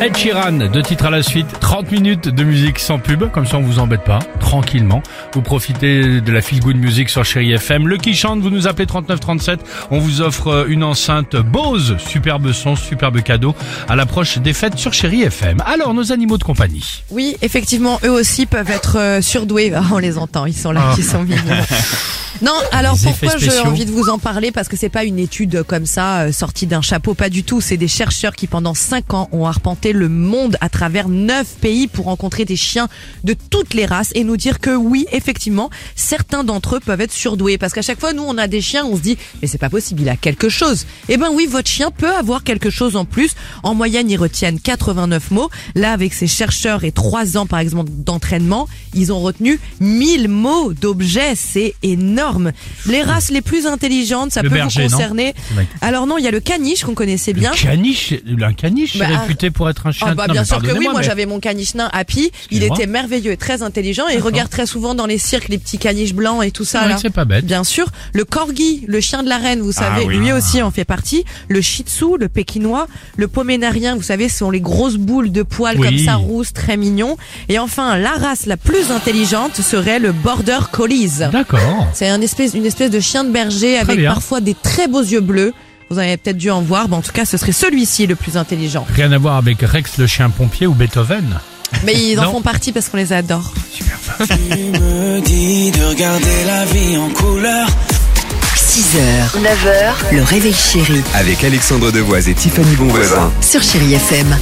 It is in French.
Ed Sheeran, deux titres à la suite, 30 minutes de musique sans pub, comme ça on vous embête pas, tranquillement. Vous profitez de la feel good music sur Chéri FM. Le qui chante, vous nous appelez 3937, on vous offre euh, une enceinte Bose, superbe son, superbe cadeau, à l'approche des fêtes sur Chéri FM. Alors, nos animaux de compagnie. Oui, effectivement, eux aussi peuvent être euh, surdoués. Ah, on les entend, ils sont là, Ah. ils sont mignons. Non, alors Les pourquoi j'ai envie de vous en parler? Parce que c'est pas une étude comme ça euh, sortie d'un chapeau, pas du tout. C'est des chercheurs qui pendant 5 ans ont arpenté le monde à travers 9 pays pour rencontrer des chiens de toutes les races et nous dire que oui, effectivement, certains d'entre eux peuvent être surdoués. Parce qu'à chaque fois, nous, on a des chiens, on se dit, mais c'est pas possible, il a quelque chose. Eh ben oui, votre chien peut avoir quelque chose en plus. En moyenne, ils retiennent 89 mots. Là, avec ces chercheurs et 3 ans, par exemple, d'entraînement, ils ont retenu 1000 mots d'objets. C'est énorme. Les races les plus intelligentes, ça Le peut berger, vous non concerner. Alors non, il y a le caniche qu'on connaissait bien. Le caniche, un caniche Bah, réputé pour être un chien. Ah bah Non, bien sûr que oui, moi mais- j'avais mon caniche nain Happy, il était merveilleux et très intelligent et il regarde très souvent dans les cirques les petits caniches blancs et tout ça là. c'est pas bête. Bien sûr, le corgi, le chien de la reine, vous savez, Ah oui. lui aussi en fait partie. Le shih tzu, le pékinois, le poménarien, vous savez, ce sont les grosses boules de poils Oui. comme ça rousses, très mignons. Et enfin, la race la plus intelligente serait le border collie. D'accord. C'est un espèce, une espèce de chien de berger avec bien. parfois des très beaux yeux bleus. Vous avez peut-être dû en voir, mais en tout cas, ce serait celui-ci le plus intelligent. Rien à voir avec Rex le chien pompier ou Beethoven. Mais ils en font partie parce qu'on les adore. Super. Tu me dis de regarder la vie en couleur. 6h, 9h, le réveil chéri Avec Alexandre Devoise et Tiffany Bonvoisin. sur Chérie FM.